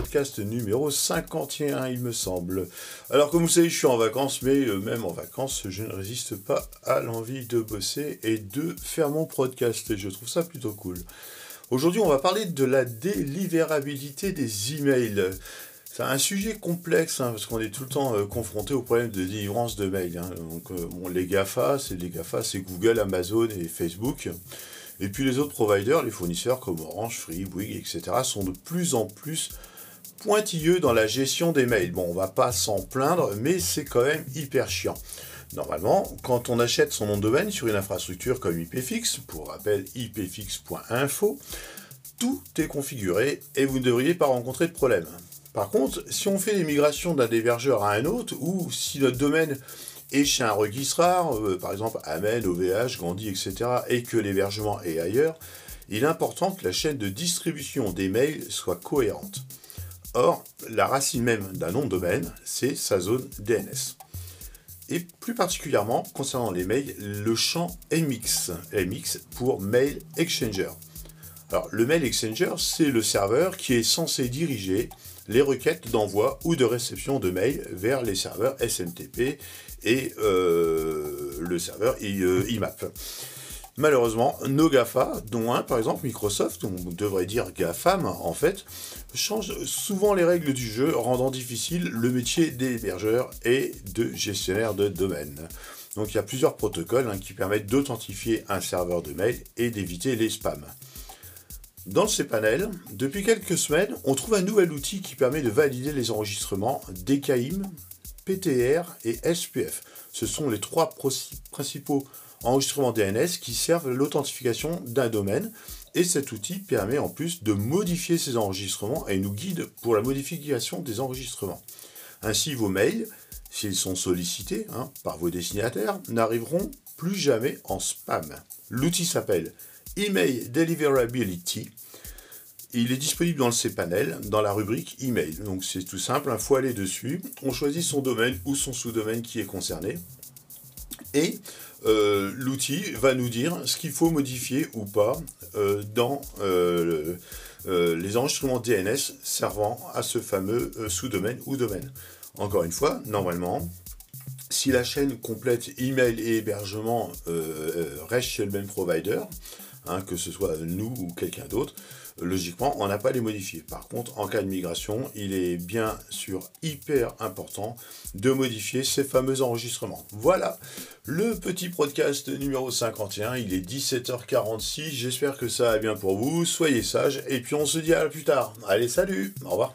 podcast numéro 51, il me semble. Alors, comme vous savez, je suis en vacances, mais euh, même en vacances, je ne résiste pas à l'envie de bosser et de faire mon podcast. Et je trouve ça plutôt cool. Aujourd'hui, on va parler de la délivrabilité des emails. C'est un sujet complexe hein, parce qu'on est tout le temps euh, confronté au problème de délivrance de mails. Hein. Donc, euh, les GAFA, c'est les GAFA, c'est Google, Amazon et Facebook. Et puis les autres providers, les fournisseurs comme Orange, Free, Bouygues, etc., sont de plus en plus pointilleux dans la gestion des mails. Bon, on va pas s'en plaindre, mais c'est quand même hyper chiant. Normalement, quand on achète son nom de domaine sur une infrastructure comme IPFix, pour rappel ipfix.info, tout est configuré et vous ne devriez pas rencontrer de problème. Par contre, si on fait les migrations d'un hébergeur à un autre, ou si notre domaine et chez un registrar, euh, par exemple Amen, OVH, Gandhi, etc., et que l'hébergement est ailleurs, il est important que la chaîne de distribution des mails soit cohérente. Or, la racine même d'un nom de domaine, c'est sa zone DNS. Et plus particulièrement, concernant les mails, le champ MX, MX pour Mail Exchanger. Alors, le Mail Exchanger, c'est le serveur qui est censé diriger les requêtes d'envoi ou de réception de mails vers les serveurs SMTP et euh, le serveur IMAP. Malheureusement, nos GAFA, dont un par exemple Microsoft, on devrait dire GAFAM en fait, changent souvent les règles du jeu, rendant difficile le métier d'hébergeur et de gestionnaire de domaine. Donc il y a plusieurs protocoles hein, qui permettent d'authentifier un serveur de mail et d'éviter les spams. Dans ces panels, depuis quelques semaines, on trouve un nouvel outil qui permet de valider les enregistrements DKIM, PTR et SPF. Ce sont les trois principaux enregistrements DNS qui servent l'authentification d'un domaine. Et cet outil permet en plus de modifier ces enregistrements et nous guide pour la modification des enregistrements. Ainsi, vos mails, s'ils sont sollicités hein, par vos destinataires, n'arriveront plus jamais en spam. L'outil s'appelle Email Deliverability. Il est disponible dans le cPanel, dans la rubrique Email. Donc c'est tout simple, il faut aller dessus, on choisit son domaine ou son sous-domaine qui est concerné. Et euh, l'outil va nous dire ce qu'il faut modifier ou pas euh, dans euh, les enregistrements DNS servant à ce fameux sous-domaine ou domaine. Encore une fois, normalement, si la chaîne complète email et hébergement reste chez le même provider, Hein, que ce soit nous ou quelqu'un d'autre, logiquement, on n'a pas les modifier. Par contre, en cas de migration, il est bien sûr hyper important de modifier ces fameux enregistrements. Voilà le petit podcast numéro 51. Il est 17h46. J'espère que ça va bien pour vous. Soyez sages. Et puis on se dit à plus tard. Allez, salut. Au revoir.